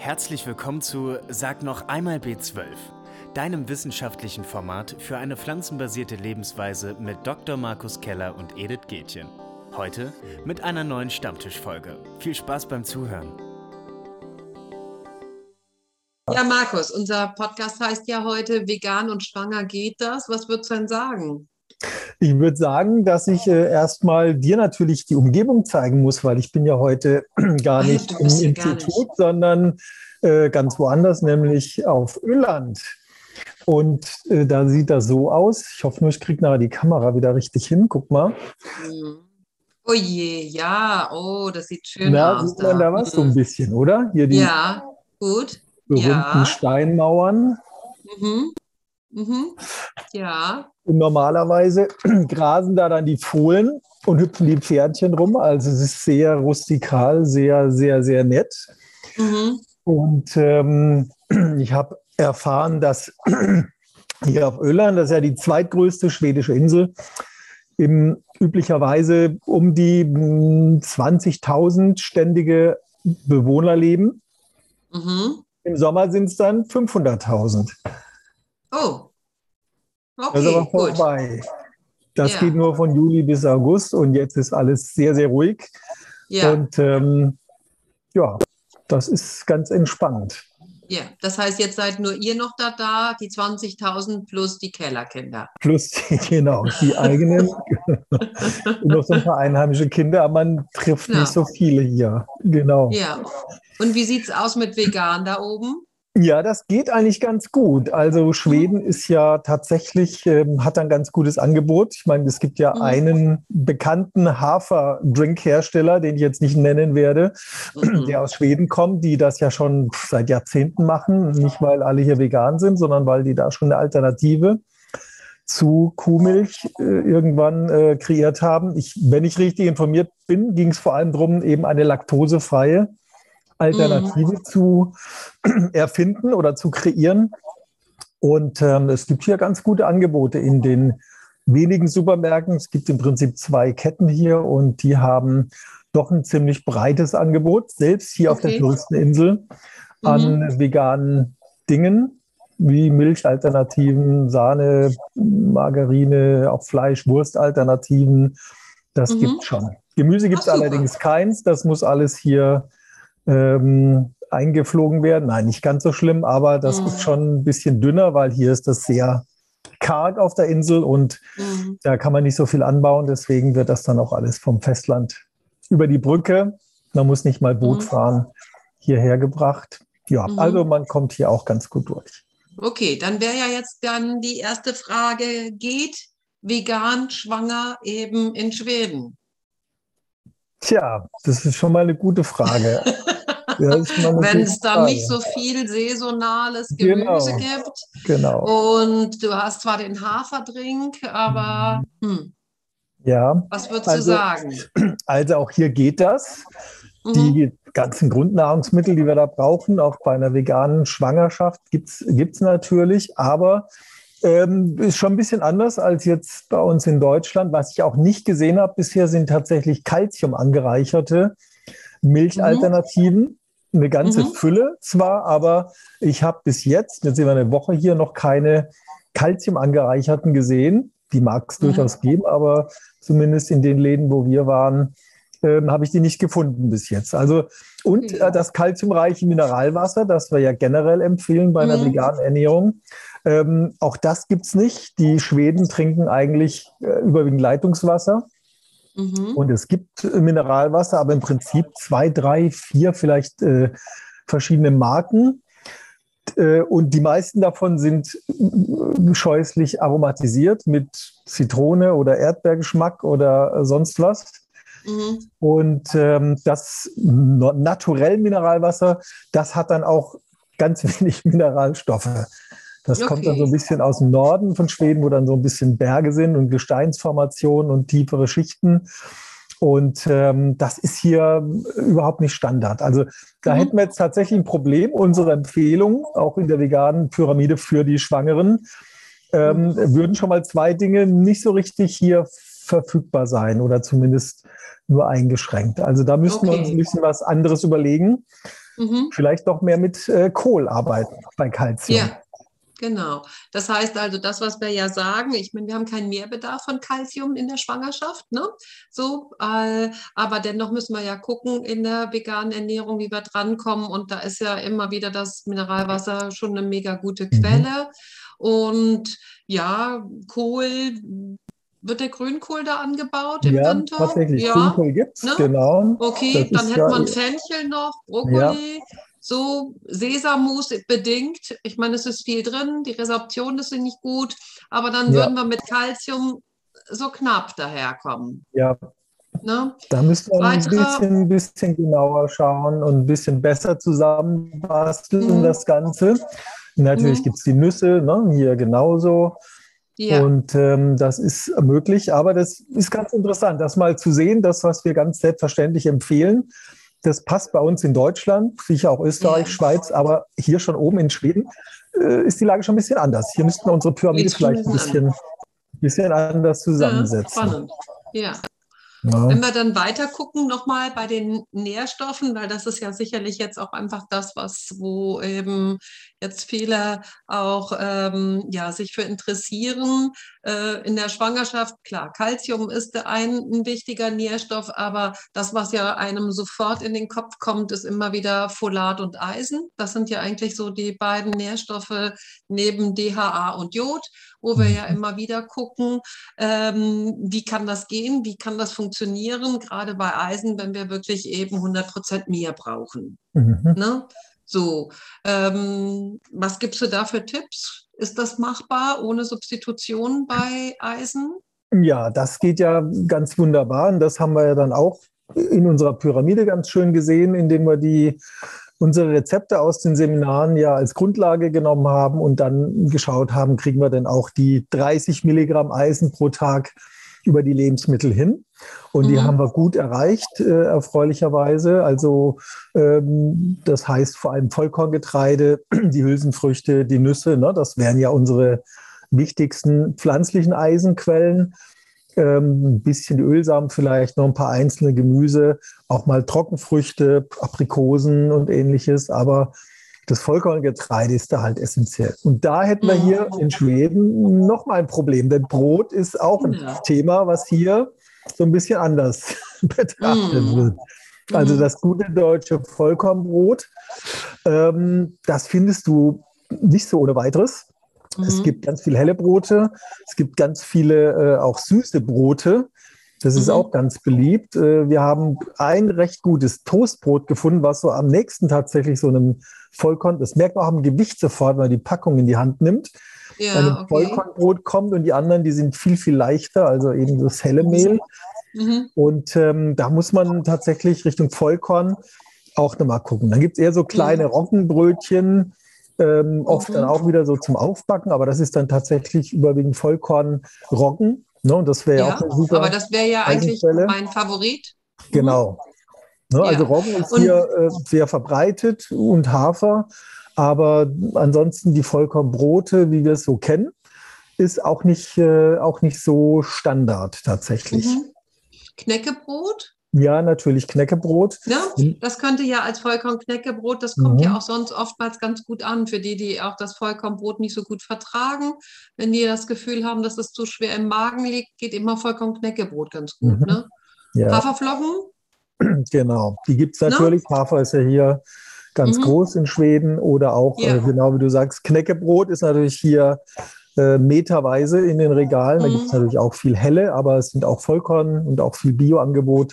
Herzlich willkommen zu Sag noch einmal B12, deinem wissenschaftlichen Format für eine pflanzenbasierte Lebensweise mit Dr. Markus Keller und Edith Gätjen. Heute mit einer neuen Stammtischfolge. Viel Spaß beim Zuhören. Ja, Markus, unser Podcast heißt ja heute Vegan und Schwanger geht das. Was würdest du denn sagen? Ich würde sagen, dass ich äh, erstmal dir natürlich die Umgebung zeigen muss, weil ich bin ja heute gar nicht im Institut, nicht. sondern äh, ganz woanders, nämlich auf Öland. Und äh, da sieht das so aus. Ich hoffe nur, ich kriege nachher die Kamera wieder richtig hin. Guck mal. Mhm. Oh je, ja, oh, das sieht schön Na, aus. Sieht man da, da was so ein mhm. bisschen, oder? Hier die ja, gut. berühmten ja. Steinmauern. Mhm. Mhm. Ja. Und normalerweise grasen da dann die Fohlen und hüpfen die Pferdchen rum. Also es ist sehr rustikal, sehr, sehr, sehr nett. Mhm. Und ähm, ich habe erfahren, dass hier auf Öland, das ist ja die zweitgrößte schwedische Insel, im, üblicherweise um die 20.000 hm, ständige Bewohner leben. Mhm. Im Sommer sind es dann 500.000. Oh. Okay, das ist aber vorbei. Gut. Das ja. geht nur von Juli bis August und jetzt ist alles sehr, sehr ruhig. Ja. Und ähm, ja, das ist ganz entspannt. Ja, das heißt, jetzt seid nur ihr noch da, da die 20.000 plus die Kellerkinder. Plus die, genau, die eigenen und noch so ein paar einheimische Kinder, aber man trifft ja. nicht so viele hier. Genau. Ja. Und wie sieht es aus mit vegan da oben? Ja, das geht eigentlich ganz gut. Also Schweden mhm. ist ja tatsächlich, ähm, hat ein ganz gutes Angebot. Ich meine, es gibt ja mhm. einen bekannten Hafer-Drink-Hersteller, den ich jetzt nicht nennen werde, mhm. der aus Schweden kommt, die das ja schon seit Jahrzehnten machen. Nicht, weil alle hier vegan sind, sondern weil die da schon eine Alternative zu Kuhmilch äh, irgendwann äh, kreiert haben. Ich, wenn ich richtig informiert bin, ging es vor allem darum, eben eine laktosefreie Alternative mhm. zu erfinden oder zu kreieren. Und ähm, es gibt hier ganz gute Angebote in den wenigen Supermärkten. Es gibt im Prinzip zwei Ketten hier und die haben doch ein ziemlich breites Angebot, selbst hier okay. auf der größten Insel, an mhm. veganen Dingen wie Milchalternativen, Sahne, Margarine, auch Fleisch, Wurstalternativen. Das mhm. gibt schon. Gemüse gibt es allerdings keins. Das muss alles hier ähm, eingeflogen werden. Nein, nicht ganz so schlimm, aber das mhm. ist schon ein bisschen dünner, weil hier ist das sehr karg auf der Insel und mhm. da kann man nicht so viel anbauen. Deswegen wird das dann auch alles vom Festland über die Brücke. Man muss nicht mal Boot mhm. fahren, hierher gebracht. Ja, mhm. also man kommt hier auch ganz gut durch. Okay, dann wäre ja jetzt dann die erste Frage, geht vegan schwanger eben in Schweden? Tja, das ist schon mal eine gute Frage. wenn es da nicht so viel saisonales Gemüse genau. gibt. Genau. Und du hast zwar den Haferdrink, aber hm. ja. Was würdest also, du sagen? Also auch hier geht das. Mhm. Die ganzen Grundnahrungsmittel, die wir da brauchen, auch bei einer veganen Schwangerschaft, gibt es natürlich, aber ähm, ist schon ein bisschen anders als jetzt bei uns in Deutschland. Was ich auch nicht gesehen habe bisher, sind tatsächlich Kalzium angereicherte Milchalternativen. Mhm eine ganze mhm. Fülle zwar, aber ich habe bis jetzt, jetzt sind wir eine Woche hier, noch keine Kalzium angereicherten gesehen. Die mag es mhm. durchaus geben, aber zumindest in den Läden, wo wir waren, ähm, habe ich die nicht gefunden bis jetzt. Also und äh, das kalziumreiche Mineralwasser, das wir ja generell empfehlen bei einer mhm. veganen Ernährung, ähm, auch das gibt es nicht. Die Schweden trinken eigentlich äh, überwiegend Leitungswasser. Mhm. Und es gibt äh, Mineralwasser, aber im Prinzip zwei, drei, vier vielleicht äh, verschiedene Marken. Äh, und die meisten davon sind äh, scheußlich aromatisiert mit Zitrone oder Erdbeergeschmack oder sonst was. Mhm. Und ähm, das naturell Mineralwasser, das hat dann auch ganz wenig Mineralstoffe. Das okay. kommt dann so ein bisschen aus dem Norden von Schweden, wo dann so ein bisschen Berge sind und Gesteinsformationen und tiefere Schichten. Und ähm, das ist hier überhaupt nicht Standard. Also da mhm. hätten wir jetzt tatsächlich ein Problem. Unsere Empfehlung, auch in der veganen Pyramide für die Schwangeren, ähm, mhm. würden schon mal zwei Dinge nicht so richtig hier verfügbar sein oder zumindest nur eingeschränkt. Also da müssten okay. wir uns ein bisschen was anderes überlegen. mhm. vielleicht doch mehr mit äh, Kohl arbeiten bei Kalzium. Ja. Genau. Das heißt also, das, was wir ja sagen, ich meine, wir haben keinen Mehrbedarf von Kalzium in der Schwangerschaft, ne? So, äh, aber dennoch müssen wir ja gucken in der veganen Ernährung, wie wir drankommen. Und da ist ja immer wieder das Mineralwasser schon eine mega gute mhm. Quelle. Mhm. Und ja, Kohl, wird der Grünkohl da angebaut im ja, Winter? Tatsächlich, ja, Grünkohl gibt es, ne? genau. Okay, das dann hätte man Fenchel noch, Brokkoli. Ja so Sesammus bedingt. Ich meine, es ist viel drin, die Resorption ist nicht gut, aber dann ja. würden wir mit Kalzium so knapp daherkommen. Ja. Ne? Da müssen wir Weitere, ein bisschen, bisschen, genauer schauen und ein bisschen besser zusammenbasteln, mhm. das Ganze. Natürlich mhm. gibt es die Nüsse, ne? hier genauso. Ja. Und ähm, das ist möglich, aber das ist ganz interessant, das mal zu sehen, das, was wir ganz selbstverständlich empfehlen, das passt bei uns in Deutschland, sicher auch Österreich, ja. Schweiz, aber hier schon oben in Schweden äh, ist die Lage schon ein bisschen anders. Hier müssten wir unsere Pyramide vielleicht ein bisschen, bisschen anders zusammensetzen. Ja, spannend. Ja. Ja. Wenn wir dann weiter gucken, nochmal bei den Nährstoffen, weil das ist ja sicherlich jetzt auch einfach das, was, wo eben jetzt viele auch ähm, ja, sich für interessieren. Äh, in der Schwangerschaft, klar, Kalzium ist ein, ein wichtiger Nährstoff, aber das, was ja einem sofort in den Kopf kommt, ist immer wieder Folat und Eisen. Das sind ja eigentlich so die beiden Nährstoffe neben DHA und Jod wo wir ja mhm. immer wieder gucken, ähm, wie kann das gehen, wie kann das funktionieren, gerade bei Eisen, wenn wir wirklich eben 100 Prozent mehr brauchen. Mhm. Ne? So, ähm, was gibst du da für Tipps? Ist das machbar ohne Substitution bei Eisen? Ja, das geht ja ganz wunderbar und das haben wir ja dann auch in unserer Pyramide ganz schön gesehen, indem wir die unsere Rezepte aus den Seminaren ja als Grundlage genommen haben und dann geschaut haben, kriegen wir denn auch die 30 Milligramm Eisen pro Tag über die Lebensmittel hin. Und die mhm. haben wir gut erreicht, äh, erfreulicherweise. Also ähm, das heißt vor allem Vollkorngetreide, die Hülsenfrüchte, die Nüsse, ne, das wären ja unsere wichtigsten pflanzlichen Eisenquellen ähm, ein bisschen Ölsamen vielleicht, noch ein paar einzelne Gemüse, auch mal Trockenfrüchte, Aprikosen und ähnliches, aber das Vollkorngetreide ist da halt essentiell. Und da hätten wir hier mhm. in Schweden noch mal ein Problem, denn Brot ist auch ein ja. Thema, was hier so ein bisschen anders betrachtet mm. wird. Also mhm. das gute deutsche Vollkornbrot, ähm, das findest du nicht so ohne weiteres. Mhm. Es gibt ganz viele helle Brote, es gibt ganz viele äh, auch süße Brote. Das ist mhm. auch ganz beliebt. Äh, wir haben ein recht gutes Toastbrot gefunden, was so am nächsten tatsächlich so einem Vollkorn, das merkt man auch am Gewicht sofort, wenn man die Packung in die Hand nimmt. Ja, wenn ein okay. Vollkornbrot kommt und die anderen, die sind viel, viel leichter, also eben das helle Mehl. Mhm. Und ähm, da muss man tatsächlich Richtung Vollkorn auch nochmal gucken. Dann gibt es eher so kleine mhm. Roggenbrötchen, ähm, oft dann auch wieder so zum Aufbacken, aber das ist dann tatsächlich überwiegend Vollkorn-Roggen. Ne? Und das wäre ja, auch eine super. Aber das wäre ja eigentlich mein Favorit. Genau. Ne? Also Roggen ist und, hier äh, sehr verbreitet und Hafer, aber ansonsten die Vollkornbrote, wie wir es so kennen, ist auch nicht, äh, auch nicht so Standard tatsächlich. Mhm. Knäckebrot? Ja, natürlich Knäckebrot. Ja, das könnte ja als Vollkorn-Knäckebrot, das kommt mhm. ja auch sonst oftmals ganz gut an für die, die auch das Vollkornbrot nicht so gut vertragen. Wenn die das Gefühl haben, dass es zu schwer im Magen liegt, geht immer Vollkorn-Knäckebrot ganz gut. Mhm. Ne? Ja. Haferflocken? Genau, die gibt es natürlich. Na? Hafer ist ja hier ganz mhm. groß in Schweden oder auch, ja. äh, genau wie du sagst, Knäckebrot ist natürlich hier äh, meterweise in den Regalen. Da gibt es mhm. natürlich auch viel helle, aber es sind auch Vollkorn und auch viel Bioangebot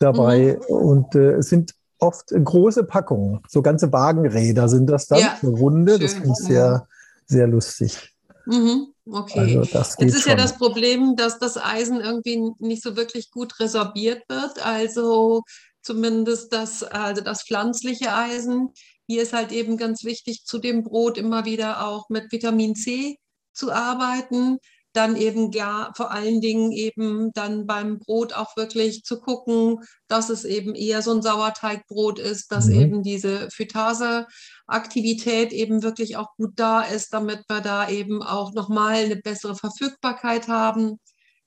dabei. Mhm. Und äh, es sind oft große Packungen, so ganze Wagenräder sind das dann, ja. eine Runde. Schön. Das finde ich sehr, sehr lustig. Mhm. Okay. Also Jetzt ist schon. ja das Problem, dass das Eisen irgendwie nicht so wirklich gut resorbiert wird. Also zumindest das, also das pflanzliche Eisen. Hier ist halt eben ganz wichtig, zu dem Brot immer wieder auch mit Vitamin C zu arbeiten dann eben ja vor allen Dingen eben dann beim Brot auch wirklich zu gucken, dass es eben eher so ein Sauerteigbrot ist, dass mhm. eben diese Phytase-Aktivität eben wirklich auch gut da ist, damit wir da eben auch nochmal eine bessere Verfügbarkeit haben.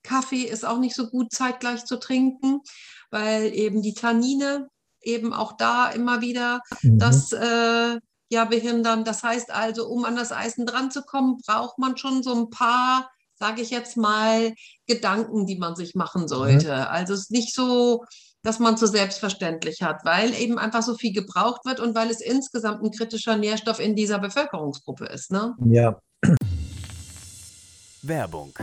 Kaffee ist auch nicht so gut zeitgleich zu trinken, weil eben die Tannine eben auch da immer wieder mhm. das äh, ja behindern. Das heißt also, um an das Eisen dran zu kommen, braucht man schon so ein paar, sage ich jetzt mal, Gedanken, die man sich machen sollte. Mhm. Also es ist nicht so, dass man so selbstverständlich hat, weil eben einfach so viel gebraucht wird und weil es insgesamt ein kritischer Nährstoff in dieser Bevölkerungsgruppe ist. Ne? Ja. Werbung.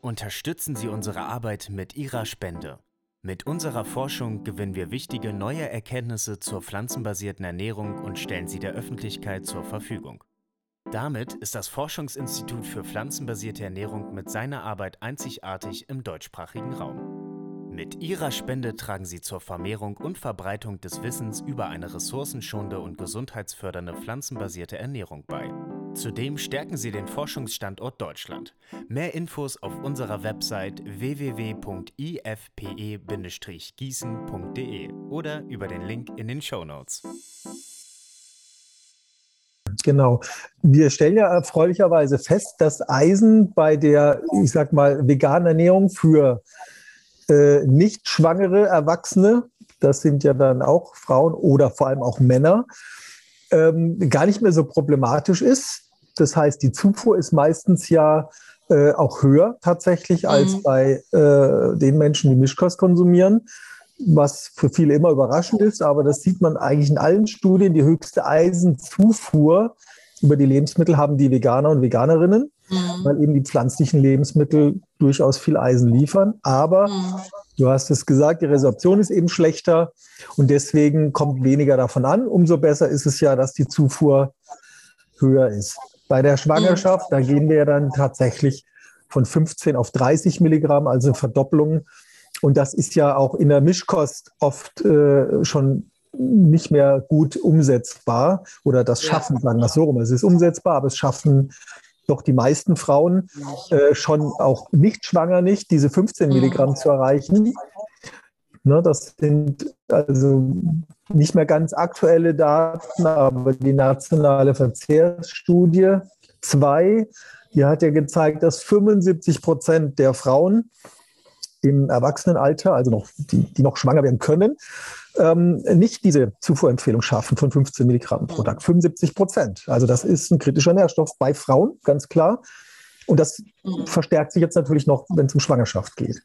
Unterstützen Sie unsere Arbeit mit Ihrer Spende. Mit unserer Forschung gewinnen wir wichtige neue Erkenntnisse zur pflanzenbasierten Ernährung und stellen sie der Öffentlichkeit zur Verfügung. Damit ist das Forschungsinstitut für pflanzenbasierte Ernährung mit seiner Arbeit einzigartig im deutschsprachigen Raum. Mit ihrer Spende tragen sie zur Vermehrung und Verbreitung des Wissens über eine ressourcenschonende und gesundheitsfördernde pflanzenbasierte Ernährung bei. Zudem stärken sie den Forschungsstandort Deutschland. Mehr Infos auf unserer Website www.ifpe-gießen.de oder über den Link in den Show Notes. Genau. Wir stellen ja erfreulicherweise fest, dass Eisen bei der, ich sag mal, veganen Ernährung für äh, nicht schwangere Erwachsene, das sind ja dann auch Frauen oder vor allem auch Männer, ähm, gar nicht mehr so problematisch ist. Das heißt, die Zufuhr ist meistens ja äh, auch höher tatsächlich als mhm. bei äh, den Menschen, die Mischkost konsumieren, was für viele immer überraschend ist. Aber das sieht man eigentlich in allen Studien. Die höchste Eisenzufuhr über die Lebensmittel haben die Veganer und Veganerinnen, mhm. weil eben die pflanzlichen Lebensmittel durchaus viel Eisen liefern. Aber mhm. du hast es gesagt, die Resorption ist eben schlechter und deswegen kommt weniger davon an. Umso besser ist es ja, dass die Zufuhr höher ist. Bei der Schwangerschaft, da gehen wir ja dann tatsächlich von 15 auf 30 Milligramm, also Verdopplung. Und das ist ja auch in der Mischkost oft äh, schon nicht mehr gut umsetzbar oder das Schaffen, sagen wir so rum. Es ist umsetzbar, aber es schaffen doch die meisten Frauen äh, schon auch nicht schwanger nicht, diese 15 mhm. Milligramm zu erreichen. Ne, das sind also nicht mehr ganz aktuelle Daten, aber die nationale Verzehrsstudie 2, die hat ja gezeigt, dass 75 Prozent der Frauen im Erwachsenenalter, also noch, die, die noch schwanger werden können, ähm, nicht diese Zufuhrempfehlung schaffen von 15 Milligramm pro Tag. 75 Prozent. Also das ist ein kritischer Nährstoff bei Frauen, ganz klar. Und das mhm. verstärkt sich jetzt natürlich noch, wenn es um Schwangerschaft geht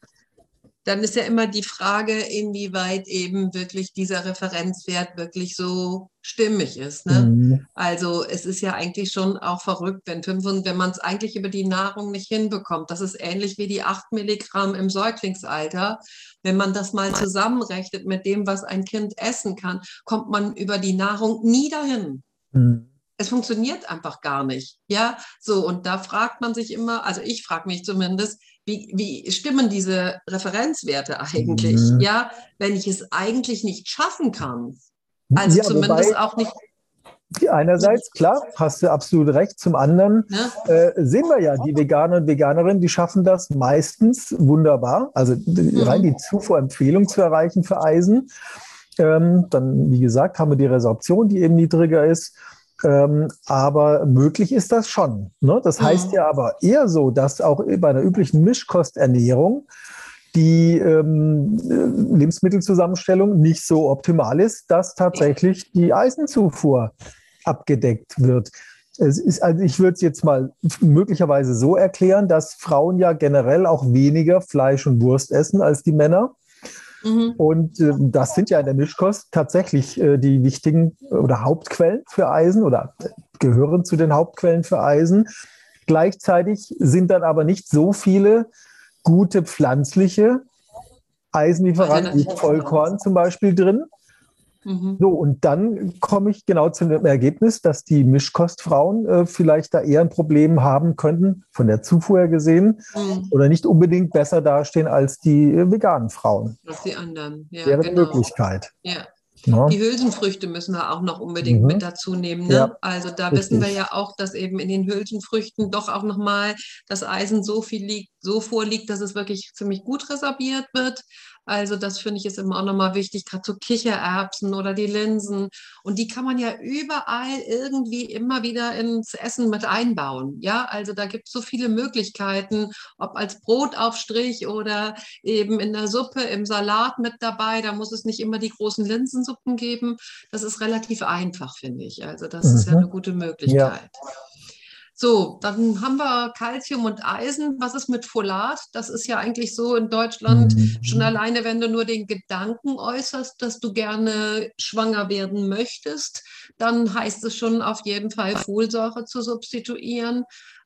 dann ist ja immer die Frage, inwieweit eben wirklich dieser Referenzwert wirklich so stimmig ist. Ne? Mhm. Also es ist ja eigentlich schon auch verrückt, wenn, wenn man es eigentlich über die Nahrung nicht hinbekommt. Das ist ähnlich wie die 8 Milligramm im Säuglingsalter. Wenn man das mal zusammenrechnet mit dem, was ein Kind essen kann, kommt man über die Nahrung nie dahin. Mhm es funktioniert einfach gar nicht. Ja, so und da fragt man sich immer, also ich frage mich zumindest, wie, wie stimmen diese Referenzwerte eigentlich? Mhm. Ja, wenn ich es eigentlich nicht schaffen kann. Also ja, zumindest wobei, auch nicht. Einerseits, klar, hast du absolut recht. Zum anderen ja. äh, sehen wir ja, die Veganer und Veganerinnen, die schaffen das meistens wunderbar. Also mhm. rein die Zufuhrempfehlung zu erreichen für Eisen. Ähm, dann, wie gesagt, haben wir die Resorption, die eben niedriger ist. Ähm, aber möglich ist das schon. Ne? Das heißt mhm. ja aber eher so, dass auch bei einer üblichen Mischkosternährung die ähm, Lebensmittelzusammenstellung nicht so optimal ist, dass tatsächlich die Eisenzufuhr abgedeckt wird. Es ist, also ich würde es jetzt mal möglicherweise so erklären, dass Frauen ja generell auch weniger Fleisch und Wurst essen als die Männer. Mhm. Und äh, das sind ja in der Mischkost tatsächlich äh, die wichtigen äh, oder Hauptquellen für Eisen oder äh, gehören zu den Hauptquellen für Eisen. Gleichzeitig sind dann aber nicht so viele gute pflanzliche Eisenlieferanten wie Vollkorn zum Beispiel drin. Mhm. So, und dann komme ich genau zu dem Ergebnis, dass die Mischkostfrauen äh, vielleicht da eher ein Problem haben könnten, von der Zufuhr her gesehen, mhm. oder nicht unbedingt besser dastehen als die äh, veganen Frauen. Als die anderen, ja. Wäre genau. Möglichkeit. Ja. Ja. Die Hülsenfrüchte müssen wir auch noch unbedingt mhm. mit dazu nehmen. Ne? Ja, also da richtig. wissen wir ja auch, dass eben in den Hülsenfrüchten doch auch nochmal das Eisen so viel liegt, so vorliegt, dass es wirklich ziemlich gut resorbiert wird. Also das finde ich ist immer auch nochmal wichtig, gerade so Kichererbsen oder die Linsen. Und die kann man ja überall irgendwie immer wieder ins Essen mit einbauen. Ja, also da gibt es so viele Möglichkeiten, ob als Brotaufstrich oder eben in der Suppe, im Salat mit dabei. Da muss es nicht immer die großen Linsensuppen geben. Das ist relativ einfach, finde ich. Also das mhm. ist ja mhm. eine gute Möglichkeit. Ja. So, dann haben wir Calcium und Eisen. Was ist mit Folat? Das ist ja eigentlich so in Deutschland mhm. schon alleine, wenn du nur den Gedanken äußerst, dass du gerne schwanger werden möchtest, dann heißt es schon auf jeden Fall Folsäure zu substituieren.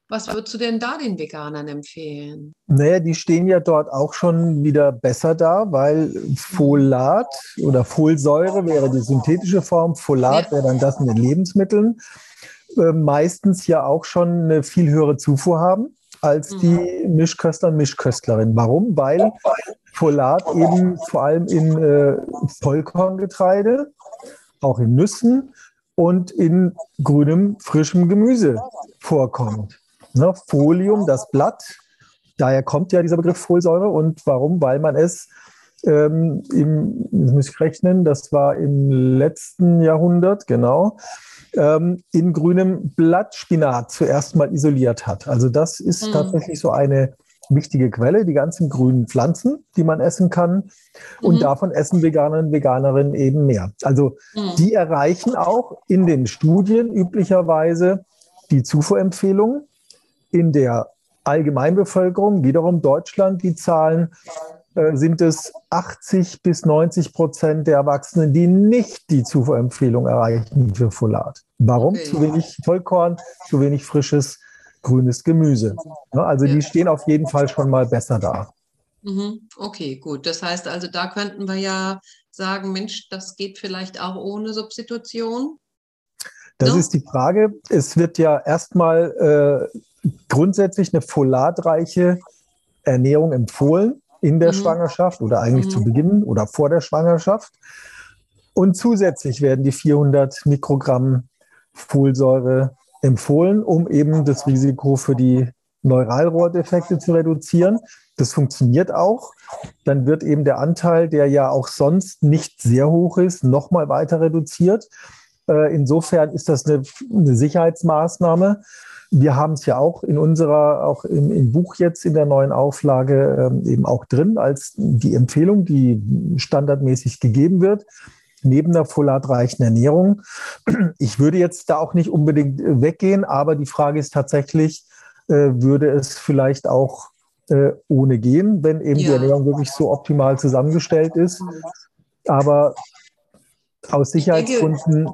Was würdest du denn da den Veganern empfehlen? Naja, die stehen ja dort auch schon wieder besser da, weil Folat oder Folsäure wäre die synthetische Form, Folat ja. wäre dann das in den Lebensmitteln. Äh, meistens ja auch schon eine viel höhere Zufuhr haben als die mhm. Mischköstler und Mischköstlerinnen. Warum? Weil Folat eben vor allem in äh, Vollkorngetreide, auch in Nüssen und in grünem, frischem Gemüse vorkommt. Ne? Folium, das Blatt, daher kommt ja dieser Begriff Folsäure. Und warum? Weil man es ähm, im, das muss ich rechnen, das war im letzten Jahrhundert, genau, ähm, in grünem Blattspinat zuerst mal isoliert hat. Also das ist mhm. tatsächlich so eine wichtige Quelle, die ganzen grünen Pflanzen, die man essen kann. Und mhm. davon essen Veganer und Veganerinnen eben mehr. Also mhm. die erreichen auch in den Studien üblicherweise die Zufuhrempfehlungen. In der Allgemeinbevölkerung, wiederum Deutschland, die Zahlen sind es 80 bis 90 Prozent der Erwachsenen, die nicht die Zufuhrempfehlung erreichen für Folat. Warum? Okay. Zu wenig Vollkorn, zu wenig frisches grünes Gemüse. Also die stehen auf jeden Fall schon mal besser da. Mhm. Okay, gut. Das heißt also, da könnten wir ja sagen, Mensch, das geht vielleicht auch ohne Substitution. Das no? ist die Frage. Es wird ja erstmal äh, grundsätzlich eine folatreiche Ernährung empfohlen in der mhm. Schwangerschaft oder eigentlich mhm. zu Beginn oder vor der Schwangerschaft. Und zusätzlich werden die 400 Mikrogramm Folsäure empfohlen, um eben das Risiko für die Neuralrohrdefekte zu reduzieren. Das funktioniert auch. Dann wird eben der Anteil, der ja auch sonst nicht sehr hoch ist, nochmal weiter reduziert. Äh, insofern ist das eine, eine Sicherheitsmaßnahme. Wir haben es ja auch in unserer, auch im, im, Buch jetzt in der neuen Auflage ähm, eben auch drin als die Empfehlung, die standardmäßig gegeben wird, neben der folatreichen Ernährung. Ich würde jetzt da auch nicht unbedingt äh, weggehen, aber die Frage ist tatsächlich, äh, würde es vielleicht auch äh, ohne gehen, wenn eben ja. die Ernährung wirklich so optimal zusammengestellt ist. Aber aus Sicherheitsgründen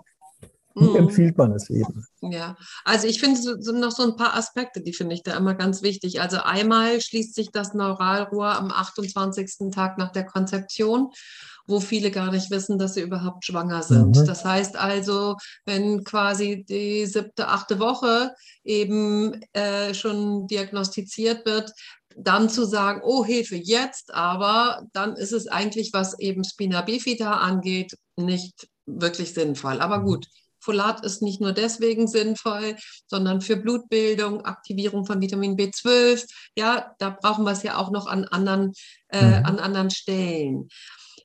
wie mhm. empfiehlt man es eben? Ja, also ich finde, es sind noch so ein paar Aspekte, die finde ich da immer ganz wichtig. Also einmal schließt sich das Neuralrohr am 28. Tag nach der Konzeption wo viele gar nicht wissen, dass sie überhaupt schwanger sind. Mhm. Das heißt also, wenn quasi die siebte, achte Woche eben äh, schon diagnostiziert wird, dann zu sagen, oh Hilfe, jetzt aber, dann ist es eigentlich, was eben Spina bifida angeht, nicht wirklich sinnvoll. Aber mhm. gut, Folat ist nicht nur deswegen sinnvoll, sondern für Blutbildung, Aktivierung von Vitamin B12. Ja, da brauchen wir es ja auch noch an anderen, äh, mhm. an anderen Stellen.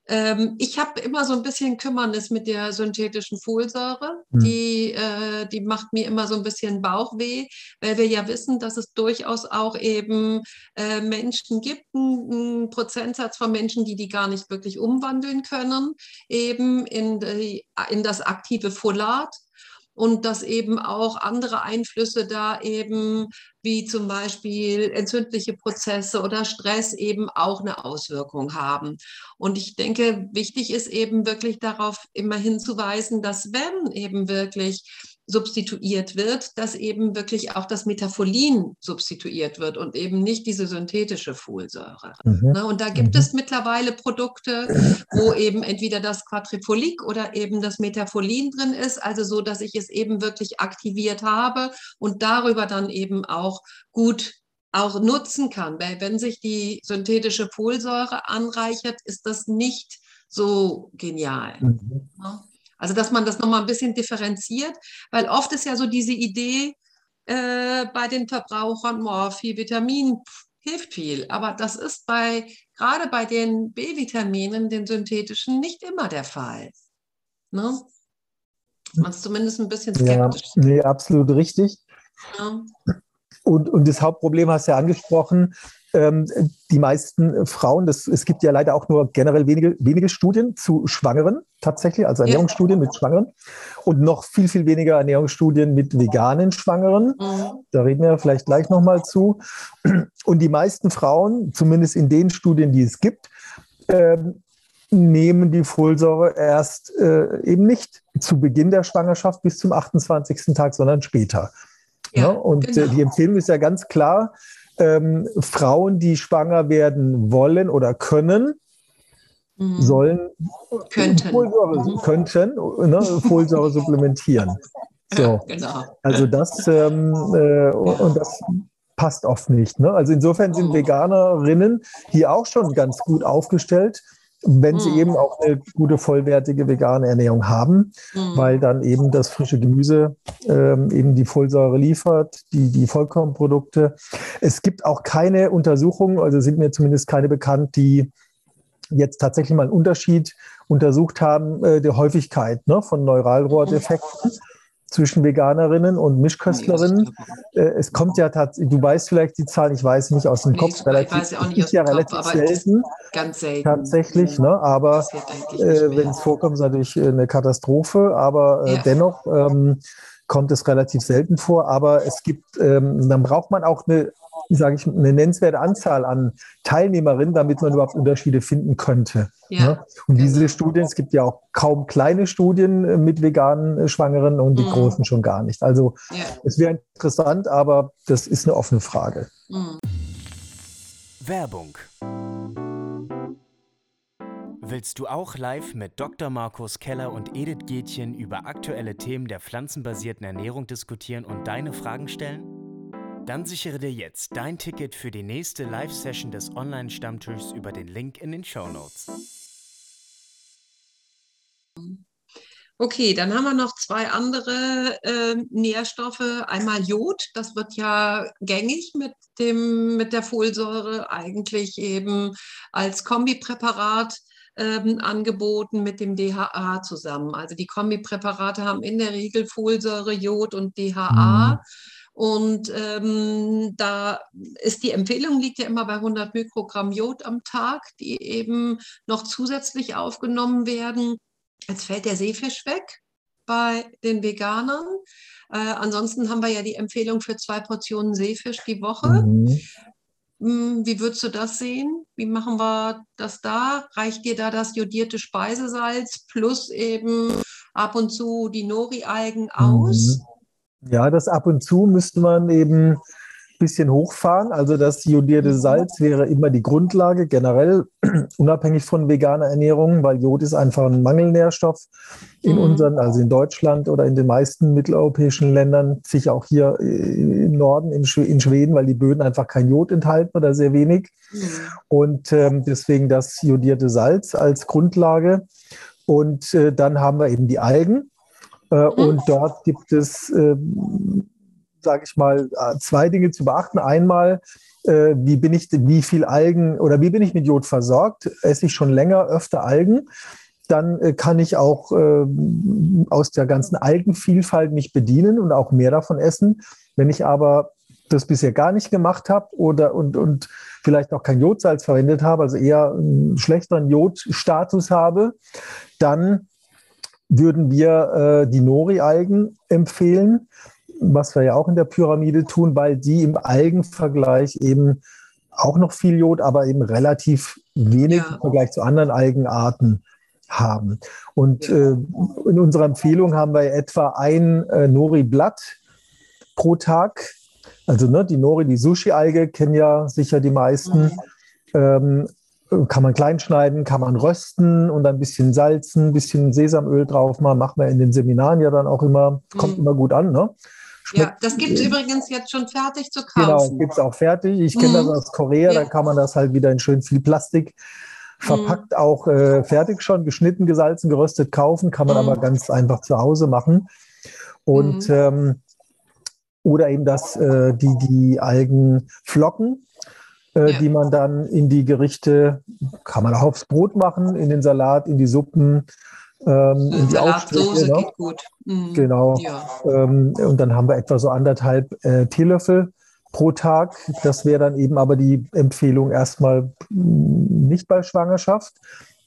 Ähm, ich habe immer so ein bisschen Kümmernis mit der synthetischen Folsäure. Mhm. Die, äh, die macht mir immer so ein bisschen Bauchweh, weil wir ja wissen, dass es durchaus auch eben äh, Menschen gibt, einen Prozentsatz von Menschen, die die gar nicht wirklich umwandeln können, eben in, die, in das aktive Folat und dass eben auch andere Einflüsse da eben, wie zum Beispiel entzündliche Prozesse oder Stress eben auch eine Auswirkung haben. Und ich denke, wichtig ist eben wirklich darauf immer hinzuweisen, dass wenn eben wirklich substituiert wird, dass eben wirklich auch das Metafolin substituiert wird und eben nicht diese synthetische Folsäure. Mhm. Ne, und da gibt mhm. es mittlerweile Produkte, wo eben entweder das Quadrifolik oder eben das Metafolin drin ist, also so, dass ich es eben wirklich aktiviert habe und darüber dann eben auch gut auch nutzen kann. Weil wenn sich die synthetische Folsäure anreichert, ist das nicht so genial. Mhm. Ne? Also, dass man das nochmal ein bisschen differenziert, weil oft ist ja so diese Idee äh, bei den Verbrauchern, oh, viel Vitamin, hilft viel. Aber das ist bei, gerade bei den B-Vitaminen, den synthetischen, nicht immer der Fall. Ne? Man ist zumindest ein bisschen skeptisch. Ja, nee, absolut richtig. Ja. Und, und das Hauptproblem hast du ja angesprochen, die meisten Frauen, das, es gibt ja leider auch nur generell wenige, wenige Studien zu Schwangeren tatsächlich, also Ernährungsstudien ja. mit Schwangeren und noch viel, viel weniger Ernährungsstudien mit veganen Schwangeren. Mhm. Da reden wir vielleicht gleich nochmal zu. Und die meisten Frauen, zumindest in den Studien, die es gibt, ähm, nehmen die Folsäure erst äh, eben nicht zu Beginn der Schwangerschaft bis zum 28. Tag, sondern später. Ja, ja und äh, genau. die Empfehlung ist ja ganz klar, ähm, Frauen, die schwanger werden wollen oder können, mhm. sollen könnten, Folsäure, mhm. könnten ne, Folsäure supplementieren. So. Ja, genau. Also das, ähm, äh, und das passt oft nicht. Ne? Also insofern sind oh. Veganerinnen hier auch schon ganz gut aufgestellt wenn sie mm. eben auch eine gute, vollwertige vegane Ernährung haben, mm. weil dann eben das frische Gemüse ähm, eben die Folsäure liefert, die, die Vollkornprodukte. Es gibt auch keine Untersuchungen, also sind mir zumindest keine bekannt, die jetzt tatsächlich mal einen Unterschied untersucht haben, äh, der Häufigkeit ne, von Neuralrohrdefekten zwischen Veganerinnen und Mischköstlerinnen. Äh, es kommt ja tatsächlich, du weißt vielleicht die Zahlen, ich weiß nicht aus dem nee, Kopf, relativ, ich weiß auch nicht aus ja relativ Kopf, selten. Ganz selten. Tatsächlich, ne? aber äh, wenn es vorkommt, ist natürlich äh, eine Katastrophe, aber äh, ja. dennoch ähm, kommt es relativ selten vor. Aber es gibt, ähm, dann braucht man auch eine sage ich, eine nennenswerte Anzahl an Teilnehmerinnen, damit man überhaupt Unterschiede finden könnte. Ja, ne? Und diese genau. Studien, es gibt ja auch kaum kleine Studien äh, mit veganen äh, Schwangeren und die mhm. großen schon gar nicht. Also ja. es wäre interessant, aber das ist eine offene Frage. Mhm. Werbung. Willst du auch live mit Dr. Markus Keller und Edith Gätchen über aktuelle Themen der pflanzenbasierten Ernährung diskutieren und deine Fragen stellen? Dann sichere dir jetzt dein Ticket für die nächste Live-Session des Online-Stammtischs über den Link in den Show Notes. Okay, dann haben wir noch zwei andere äh, Nährstoffe. Einmal Jod, das wird ja gängig mit, dem, mit der Folsäure eigentlich eben als Kombipräparat ähm, angeboten mit dem DHA zusammen. Also die Kombipräparate haben in der Regel Folsäure, Jod und DHA. Mhm. Und ähm, da ist die Empfehlung, liegt ja immer bei 100 Mikrogramm Jod am Tag, die eben noch zusätzlich aufgenommen werden. Jetzt fällt der Seefisch weg bei den Veganern. Äh, ansonsten haben wir ja die Empfehlung für zwei Portionen Seefisch die Woche. Mhm. Hm, wie würdest du das sehen? Wie machen wir das da? Reicht dir da das jodierte Speisesalz plus eben ab und zu die Nori-Algen aus? Mhm. Ja, das ab und zu müsste man eben ein bisschen hochfahren. Also das jodierte mhm. Salz wäre immer die Grundlage, generell unabhängig von veganer Ernährung, weil Jod ist einfach ein Mangelnährstoff in mhm. unseren, also in Deutschland oder in den meisten mitteleuropäischen Ländern, sicher auch hier äh, im Norden, in, Schweden, weil die Böden einfach kein Jod enthalten oder sehr wenig. Mhm. Und ähm, deswegen das jodierte Salz als Grundlage. Und äh, dann haben wir eben die Algen. Äh, mhm. Und dort gibt es, äh, sage ich mal, äh, zwei Dinge zu beachten. Einmal, äh, wie bin ich, wie viel Algen oder wie bin ich mit Jod versorgt? Esse ich schon länger öfter Algen? Dann äh, kann ich auch äh, aus der ganzen Algenvielfalt mich bedienen und auch mehr davon essen. Wenn ich aber das bisher gar nicht gemacht habe oder und, und vielleicht auch kein Jodsalz verwendet habe, also eher einen schlechteren Jodstatus habe, dann würden wir äh, die Nori-Algen empfehlen, was wir ja auch in der Pyramide tun, weil die im Algenvergleich eben auch noch viel Jod, aber eben relativ wenig ja. im Vergleich zu anderen Algenarten haben. Und äh, in unserer Empfehlung haben wir etwa ein äh, Nori-Blatt pro Tag. Also ne, die Nori, die Sushi-Alge kennen ja sicher die meisten. Mhm. Ähm, kann man klein schneiden, kann man rösten und ein bisschen salzen, ein bisschen Sesamöl drauf machen. Macht man in den Seminaren ja dann auch immer, kommt mm. immer gut an. Ne? ja, das gibt es übrigens jetzt schon fertig zu kaufen. Genau, gibt es auch fertig. Ich kenne mm. das aus Korea, ja. da kann man das halt wieder in schön viel Plastik verpackt, mm. auch äh, fertig schon, geschnitten, gesalzen, geröstet kaufen, kann man aber ganz einfach zu Hause machen. Und ähm, oder eben das, äh, die, die Algenflocken äh, ja. die man dann in die Gerichte, kann man auch aufs Brot machen, in den Salat, in die Suppen, ähm, in die Aufstriche. Ne? geht gut. Mhm. Genau. Ja. Ähm, und dann haben wir etwa so anderthalb äh, Teelöffel pro Tag. Das wäre dann eben aber die Empfehlung erstmal nicht bei Schwangerschaft,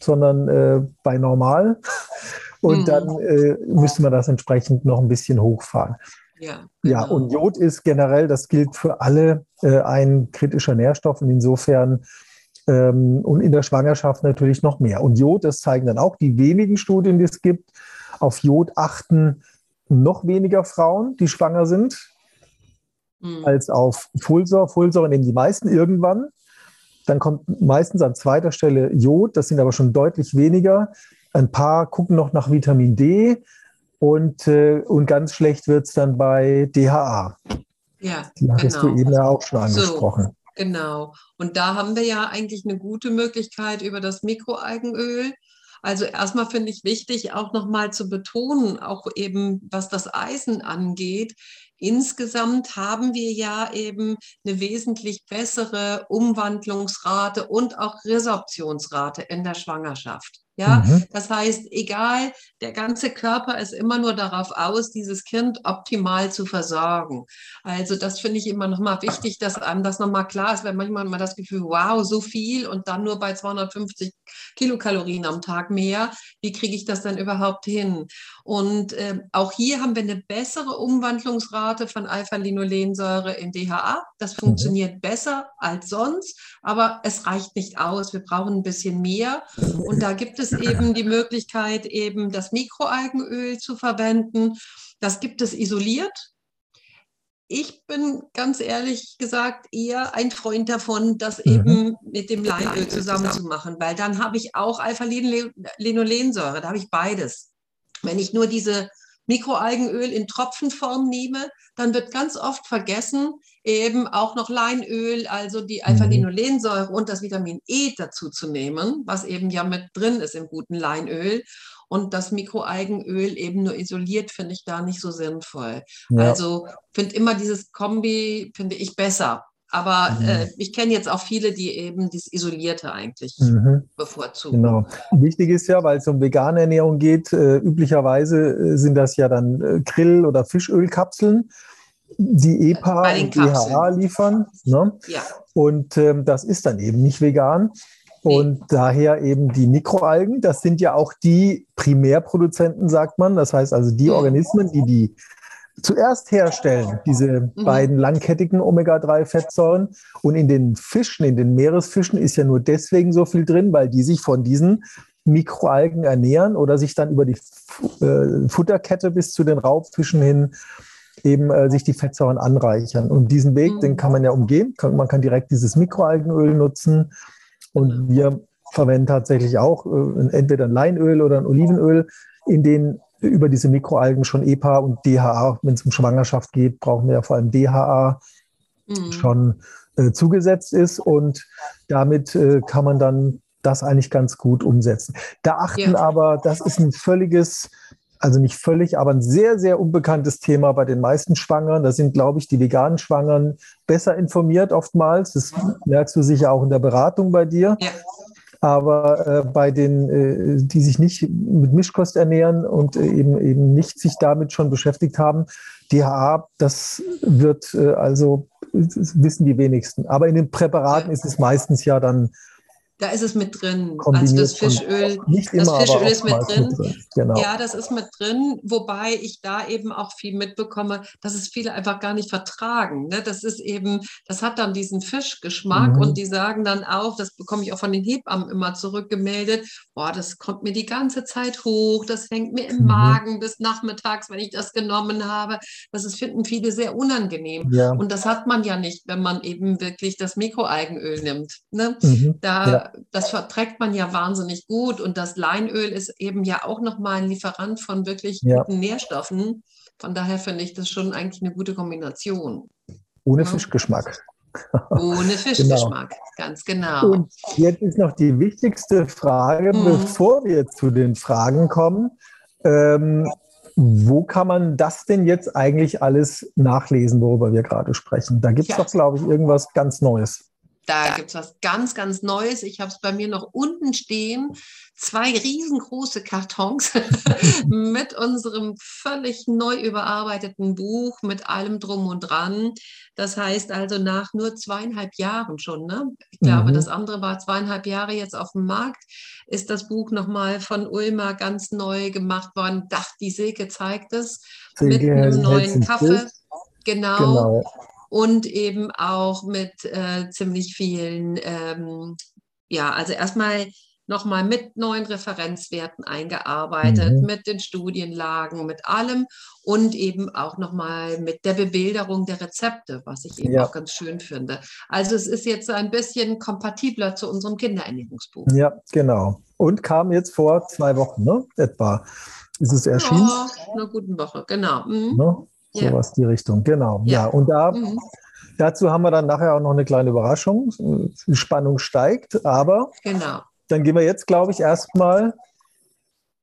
sondern äh, bei normal. Und mhm. dann äh, müsste man das entsprechend noch ein bisschen hochfahren. Ja, genau. ja, und Jod ist generell, das gilt für alle, äh, ein kritischer Nährstoff und insofern ähm, und in der Schwangerschaft natürlich noch mehr. Und Jod, das zeigen dann auch die wenigen Studien, die es gibt. Auf Jod achten noch weniger Frauen, die schwanger sind, mhm. als auf Folsäure. Folsäure nehmen die meisten irgendwann. Dann kommt meistens an zweiter Stelle Jod, das sind aber schon deutlich weniger. Ein paar gucken noch nach Vitamin D und, äh, und ganz schlecht wird es dann bei DHA. Ja, Die hattest genau. du eben ja auch schon angesprochen. So, genau. Und da haben wir ja eigentlich eine gute Möglichkeit über das Mikroalgenöl. Also erstmal finde ich wichtig, auch nochmal zu betonen, auch eben was das Eisen angeht, Insgesamt haben wir ja eben eine wesentlich bessere Umwandlungsrate und auch Resorptionsrate in der Schwangerschaft. Ja, mhm. das heißt, egal, der ganze Körper ist immer nur darauf aus, dieses Kind optimal zu versorgen. Also das finde ich immer nochmal wichtig, dass einem das nochmal klar ist, weil manchmal mal das Gefühl, wow, so viel und dann nur bei 250 Kilokalorien am Tag mehr. Wie kriege ich das denn überhaupt hin? Und äh, auch hier haben wir eine bessere Umwandlungsrate von Alpha-Linolensäure in DHA. Das mhm. funktioniert mhm. besser als sonst, aber es reicht nicht aus. Wir brauchen ein bisschen mehr. Und da gibt es eben die Möglichkeit, eben das Mikroalgenöl zu verwenden. Das gibt es isoliert. Ich bin ganz ehrlich gesagt eher ein Freund davon, das mhm. eben mit dem Leinöl zusammen zu machen, weil dann habe ich auch Alpha-Linolensäure, da habe ich beides. Wenn ich nur diese Mikroalgenöl in Tropfenform nehme, dann wird ganz oft vergessen, eben auch noch Leinöl, also die mhm. Alpha-Linolensäure und das Vitamin E dazu zu nehmen, was eben ja mit drin ist im guten Leinöl. Und das Mikroalgenöl eben nur isoliert finde ich da nicht so sinnvoll. Ja. Also finde immer dieses Kombi, finde ich besser. Aber mhm. äh, ich kenne jetzt auch viele, die eben das Isolierte eigentlich mhm. bevorzugen. Genau. Wichtig ist ja, weil es um vegane Ernährung geht, äh, üblicherweise äh, sind das ja dann äh, Grill- oder Fischölkapseln, die EPA und DHA liefern. Ne? Ja. Und ähm, das ist dann eben nicht vegan. Und daher eben die Mikroalgen, das sind ja auch die Primärproduzenten, sagt man. Das heißt also die mhm. Organismen, die die zuerst herstellen, diese mhm. beiden langkettigen Omega-3-Fettsäuren. Und in den Fischen, in den Meeresfischen ist ja nur deswegen so viel drin, weil die sich von diesen Mikroalgen ernähren oder sich dann über die äh, Futterkette bis zu den Raubfischen hin eben äh, sich die Fettsäuren anreichern. Und diesen Weg, mhm. den kann man ja umgehen. man kann direkt dieses Mikroalgenöl nutzen. Und wir verwenden tatsächlich auch äh, entweder ein Leinöl oder ein Olivenöl, in den über diese Mikroalgen schon EPA und DHA, wenn es um Schwangerschaft geht, brauchen wir ja vor allem DHA mhm. schon äh, zugesetzt ist und damit äh, kann man dann das eigentlich ganz gut umsetzen. Da achten ja. aber, das ist ein völliges, also nicht völlig, aber ein sehr, sehr unbekanntes Thema bei den meisten Schwangeren. Da sind, glaube ich, die veganen Schwangeren besser informiert oftmals. Das merkst du sicher auch in der Beratung bei dir. Ja. Aber äh, bei den, äh, die sich nicht mit Mischkost ernähren und äh, eben, eben nicht sich damit schon beschäftigt haben, DHA, das wird äh, also, wissen die wenigsten. Aber in den Präparaten ist es meistens ja dann da ist es mit drin. Also das Fischöl, nicht immer, das Fischöl ist mit drin. mit drin. Genau. Ja, das ist mit drin, wobei ich da eben auch viel mitbekomme, dass es viele einfach gar nicht vertragen. Ne? Das ist eben, das hat dann diesen Fischgeschmack mhm. und die sagen dann auch, das bekomme ich auch von den Hebammen immer zurückgemeldet, boah, das kommt mir die ganze Zeit hoch, das hängt mir im mhm. Magen bis nachmittags, wenn ich das genommen habe. Das ist, finden viele sehr unangenehm. Ja. Und das hat man ja nicht, wenn man eben wirklich das Mikroalgenöl nimmt. Ne? Mhm. Da ja das verträgt man ja wahnsinnig gut. Und das Leinöl ist eben ja auch nochmal ein Lieferant von wirklich ja. guten Nährstoffen. Von daher finde ich das schon eigentlich eine gute Kombination. Ohne ja. Fischgeschmack. Ohne Fischgeschmack, genau. ganz genau. Und jetzt ist noch die wichtigste Frage, hm. bevor wir zu den Fragen kommen. Ähm, wo kann man das denn jetzt eigentlich alles nachlesen, worüber wir gerade sprechen? Da gibt es ja. doch, glaube ich, irgendwas ganz Neues. Da ja. gibt es was ganz, ganz Neues. Ich habe es bei mir noch unten stehen. Zwei riesengroße Kartons mit unserem völlig neu überarbeiteten Buch, mit allem drum und dran. Das heißt also nach nur zweieinhalb Jahren schon, ne? ich glaube, mhm. das andere war zweieinhalb Jahre jetzt auf dem Markt, ist das Buch nochmal von Ulmer ganz neu gemacht worden. Dach, die Silke zeigt es, mit einem neuen Kaffee. Genau. genau und eben auch mit äh, ziemlich vielen, ähm, ja, also erstmal nochmal mit neuen Referenzwerten eingearbeitet, mhm. mit den Studienlagen, mit allem und eben auch nochmal mit der Bebilderung der Rezepte, was ich eben ja. auch ganz schön finde. Also es ist jetzt ein bisschen kompatibler zu unserem Kinderernährungsbuch. Ja, genau. Und kam jetzt vor zwei Wochen, ne? Etwa. Ist es erschienen? Ja, einer guten Woche, genau. Mhm. Ne? Ja. Sowas die Richtung, genau. Ja, ja. und da mhm. dazu haben wir dann nachher auch noch eine kleine Überraschung. Die Spannung steigt, aber genau. dann gehen wir jetzt, glaube ich, erstmal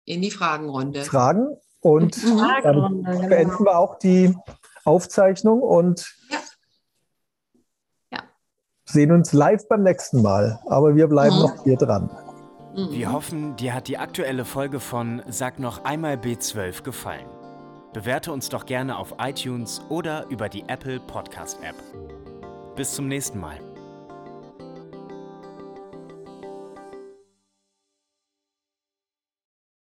in die Fragenrunde. Fragen und mhm. dann genau. beenden wir auch die Aufzeichnung und ja. Ja. sehen uns live beim nächsten Mal. Aber wir bleiben mhm. noch hier dran. Mhm. Wir hoffen, dir hat die aktuelle Folge von Sag noch einmal B12 gefallen. Bewerte uns doch gerne auf iTunes oder über die Apple Podcast App. Bis zum nächsten Mal.